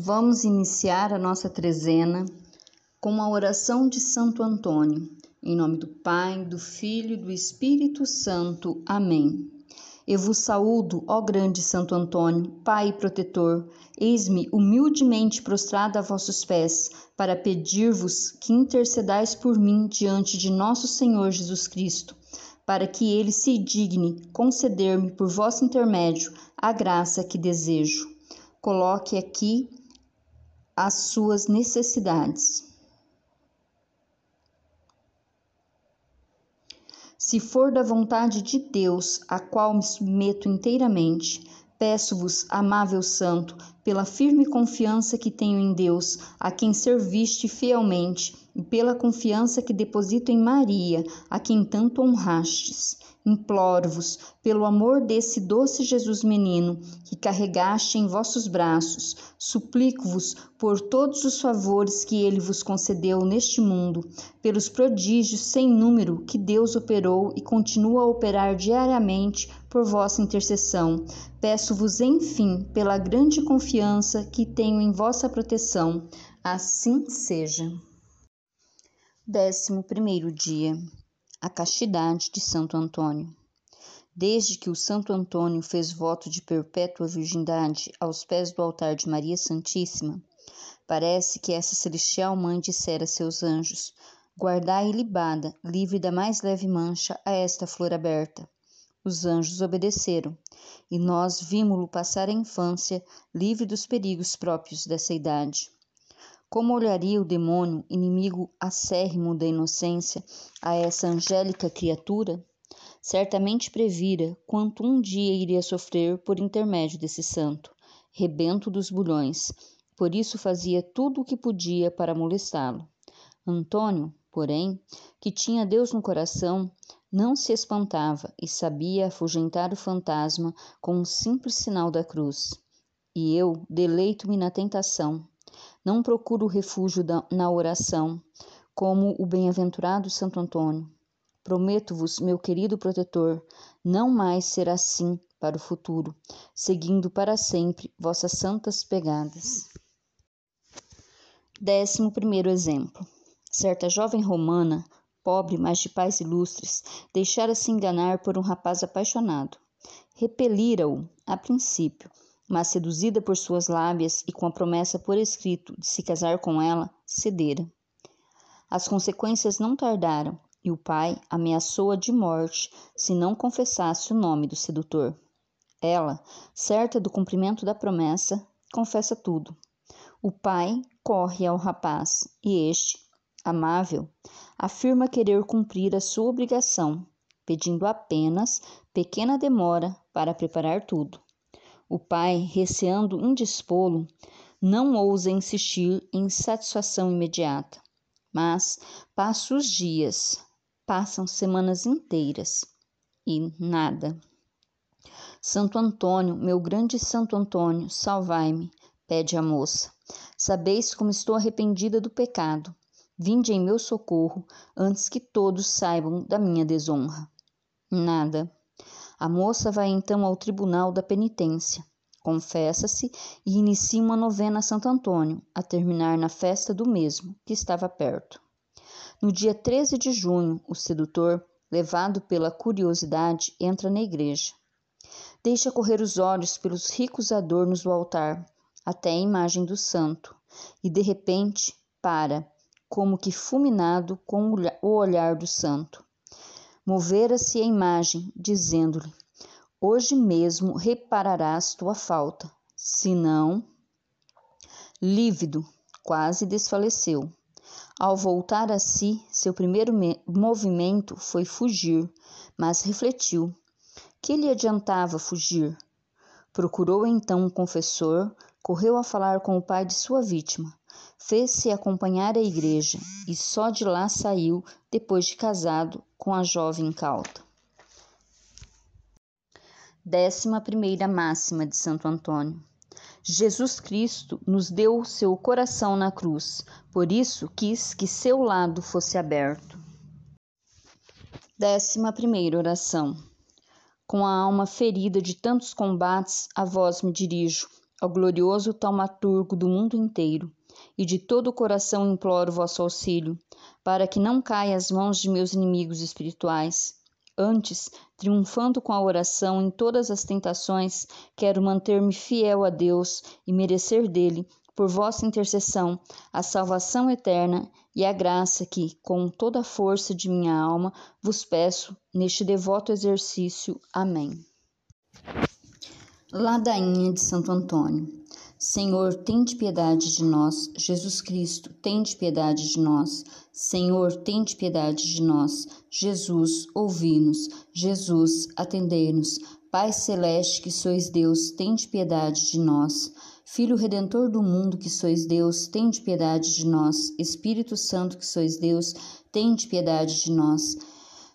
Vamos iniciar a nossa trezena com a oração de Santo Antônio. Em nome do Pai, do Filho e do Espírito Santo. Amém. Eu vos saúdo, ó grande Santo Antônio, Pai protetor. Eis-me humildemente prostrada a vossos pés, para pedir-vos que intercedais por mim diante de nosso Senhor Jesus Cristo, para que ele se digne conceder-me por vosso intermédio a graça que desejo. Coloque aqui as suas necessidades. Se for da vontade de Deus, a qual me submeto inteiramente, peço-vos, amável Santo, pela firme confiança que tenho em Deus, a quem serviste fielmente, e pela confiança que deposito em Maria, a quem tanto honrastes, Imploro-vos, pelo amor desse doce Jesus menino, que carregaste em vossos braços, suplico-vos por todos os favores que ele vos concedeu neste mundo, pelos prodígios sem número que Deus operou e continua a operar diariamente por vossa intercessão. Peço-vos, enfim, pela grande confiança que tenho em vossa proteção. Assim seja. Décimo primeiro dia a castidade de Santo Antônio. Desde que o Santo Antônio fez voto de perpétua virgindade aos pés do altar de Maria Santíssima, parece que essa celestial mãe dissera a seus anjos: Guardai libada, livre da mais leve mancha, a esta flor aberta. Os anjos obedeceram, e nós vimos-lo passar a infância, livre dos perigos próprios dessa idade. Como olharia o demônio, inimigo acérrimo da inocência, a essa angélica criatura? Certamente previra quanto um dia iria sofrer por intermédio desse santo, rebento dos bulhões. Por isso fazia tudo o que podia para molestá-lo. Antônio, porém, que tinha Deus no coração, não se espantava e sabia afugentar o fantasma com um simples sinal da cruz. E eu deleito-me na tentação, não procuro refúgio na oração, como o bem-aventurado Santo Antônio. Prometo-vos, meu querido protetor, não mais ser assim para o futuro, seguindo para sempre vossas santas pegadas. Décimo primeiro exemplo. Certa jovem romana, pobre, mas de pais ilustres, deixara-se enganar por um rapaz apaixonado. Repelira-o, a princípio, mas seduzida por suas lábias e com a promessa por escrito de se casar com ela, cedera. As consequências não tardaram e o pai ameaçou-a de morte se não confessasse o nome do sedutor. Ela, certa do cumprimento da promessa, confessa tudo. O pai corre ao rapaz e este, amável, afirma querer cumprir a sua obrigação, pedindo apenas pequena demora para preparar tudo. O pai, receando indispô-lo, não ousa insistir em satisfação imediata. Mas passa os dias, passam semanas inteiras e nada. Santo Antônio, meu grande Santo Antônio, salvai-me, pede a moça. Sabeis como estou arrependida do pecado. Vinde em meu socorro antes que todos saibam da minha desonra. Nada. A moça vai então ao tribunal da penitência, confessa-se e inicia uma novena a Santo Antônio, a terminar na festa do mesmo, que estava perto. No dia 13 de junho, o sedutor, levado pela curiosidade, entra na igreja. Deixa correr os olhos pelos ricos adornos do altar, até a imagem do santo, e de repente para, como que fulminado com o olhar do santo. Movera-se a imagem, dizendo-lhe: Hoje mesmo repararás tua falta, senão. Lívido, quase desfaleceu. Ao voltar a si, seu primeiro movimento foi fugir, mas refletiu. Que lhe adiantava fugir? Procurou então um confessor, correu a falar com o pai de sua vítima fez-se acompanhar à igreja e só de lá saiu depois de casado com a jovem incauta. Décima primeira máxima de Santo Antônio. Jesus Cristo nos deu seu coração na cruz, por isso quis que seu lado fosse aberto. Décima primeira oração. Com a alma ferida de tantos combates, a vós me dirijo, ao glorioso taumaturgo do mundo inteiro, e de todo o coração imploro vosso auxílio, para que não caia às mãos de meus inimigos espirituais. Antes, triunfando com a oração em todas as tentações, quero manter-me fiel a Deus e merecer dele, por vossa intercessão, a salvação eterna e a graça que, com toda a força de minha alma, vos peço neste devoto exercício. Amém. Ladainha de Santo Antônio. Senhor, tende piedade de nós. Jesus Cristo, tende piedade de nós. Senhor, tende piedade de nós. Jesus, ouvi-nos. Jesus, atendei-nos. Pai celeste, que sois Deus, tende piedade de nós. Filho redentor do mundo, que sois Deus, tende piedade de nós. Espírito Santo, que sois Deus, tende piedade de nós.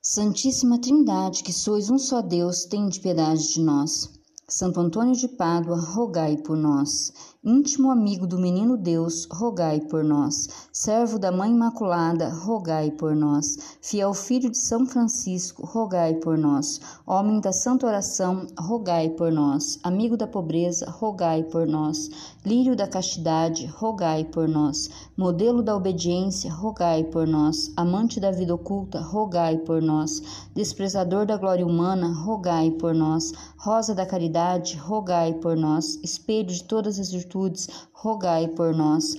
Santíssima Trindade, que sois um só Deus, tende piedade de nós. Santo Antônio de Pádua, rogai por nós. Íntimo amigo do menino Deus, rogai por nós. Servo da Mãe Imaculada, rogai por nós. Fiel filho de São Francisco, rogai por nós. Homem da Santa Oração, rogai por nós. Amigo da pobreza, rogai por nós. Lírio da castidade, rogai por nós. Modelo da obediência, rogai por nós. Amante da vida oculta, rogai por nós. Desprezador da glória humana, rogai por nós. Rosa da caridade, rogai por nós. Espelho de todas as virtudes, rogai por nós.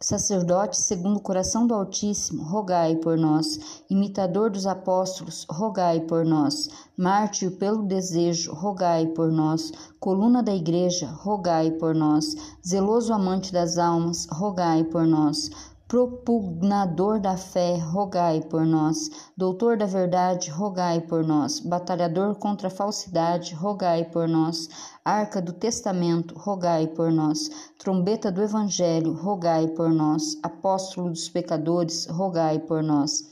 Sacerdote segundo o coração do Altíssimo, rogai por nós. Imitador dos apóstolos, rogai por nós. Mártir pelo desejo, rogai por nós. Coluna da Igreja, rogai por nós. Zeloso amante das almas, rogai por nós propugnador da fé, rogai por nós. Doutor da verdade, rogai por nós. Batalhador contra a falsidade, rogai por nós. Arca do testamento, rogai por nós. Trombeta do evangelho, rogai por nós. Apóstolo dos pecadores, rogai por nós.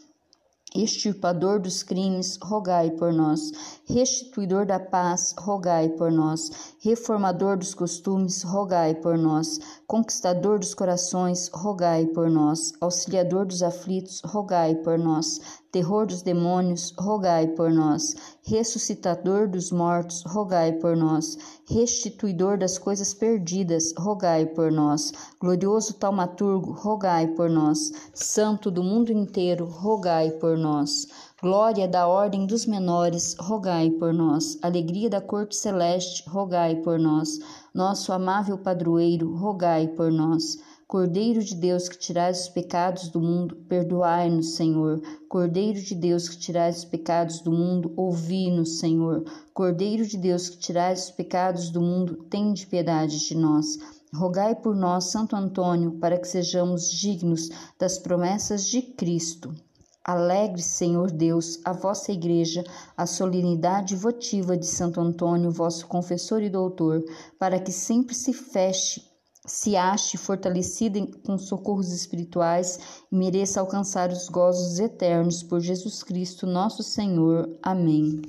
Extirpador dos crimes, rogai por nós. Restituidor da paz, rogai por nós. Reformador dos costumes, rogai por nós. Conquistador dos corações, rogai por nós. Auxiliador dos aflitos, rogai por nós terror dos demônios, rogai por nós. Ressuscitador dos mortos, rogai por nós. Restituidor das coisas perdidas, rogai por nós. Glorioso taumaturgo, rogai por nós. Santo do mundo inteiro, rogai por nós. Glória da ordem dos menores, rogai por nós. Alegria da corte celeste, rogai por nós. Nosso amável padroeiro, rogai por nós. Cordeiro de Deus que tirais os pecados do mundo, perdoai-nos, Senhor. Cordeiro de Deus que tirais os pecados do mundo, ouvi-nos, Senhor. Cordeiro de Deus que tirais os pecados do mundo, tende piedade de nós. Rogai por nós, Santo Antônio, para que sejamos dignos das promessas de Cristo. Alegre, Senhor Deus, a vossa Igreja, a solenidade votiva de Santo Antônio, vosso confessor e doutor, para que sempre se feche se ache fortalecida com socorros espirituais e mereça alcançar os gozos eternos por Jesus Cristo, nosso Senhor. Amém.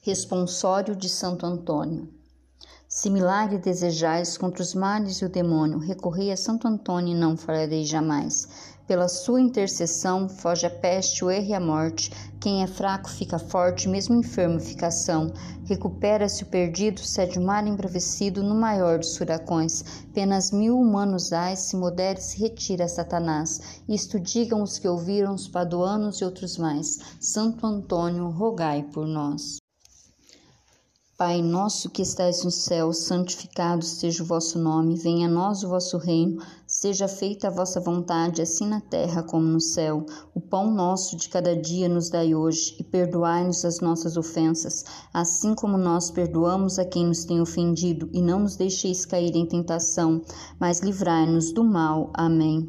Responsório de Santo Antônio. Se milagre desejais contra os males e o demônio, recorrei a Santo Antônio e não falharei jamais. Pela sua intercessão, foge a peste, o erro e a morte. Quem é fraco fica forte, mesmo enfermo fica são. Recupera-se o perdido, cede o mar embravecido no maior dos furacões. Penas mil humanos ais, se modere se retira Satanás. Isto digam os que ouviram os paduanos e outros mais. Santo Antônio, rogai por nós. Pai nosso que estais no céu, santificado seja o vosso nome, venha a nós o vosso reino, seja feita a vossa vontade, assim na terra como no céu. O pão nosso de cada dia nos dai hoje, e perdoai-nos as nossas ofensas, assim como nós perdoamos a quem nos tem ofendido, e não nos deixeis cair em tentação, mas livrai-nos do mal. Amém.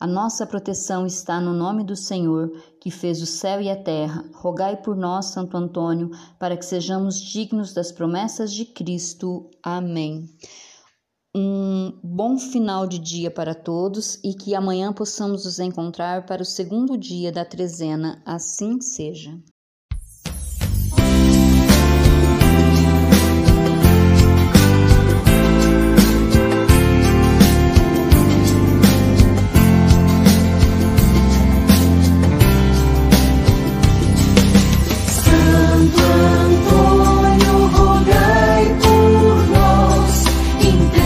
A nossa proteção está no nome do Senhor, que fez o céu e a terra. Rogai por nós, Santo Antônio, para que sejamos dignos das promessas de Cristo. Amém. Um bom final de dia para todos e que amanhã possamos nos encontrar para o segundo dia da trezena, assim seja.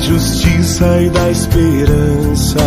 justiça e da esperança.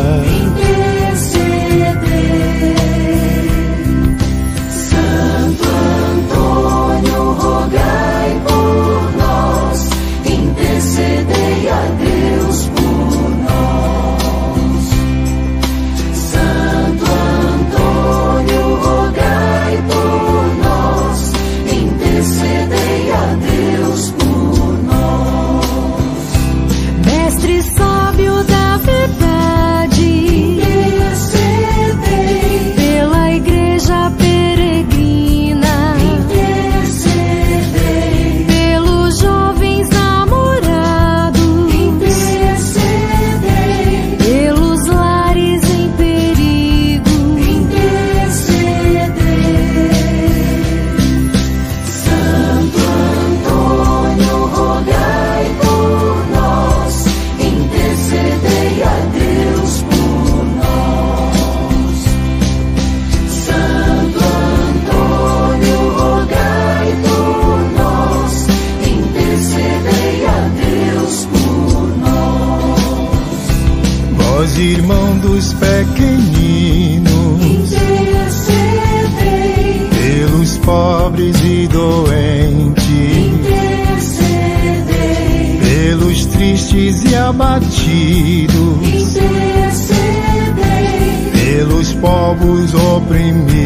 irmão dos pequeninos. Intercedei pelos pobres e doentes. Intercedei pelos tristes e abatidos. Intercedei pelos povos oprimidos.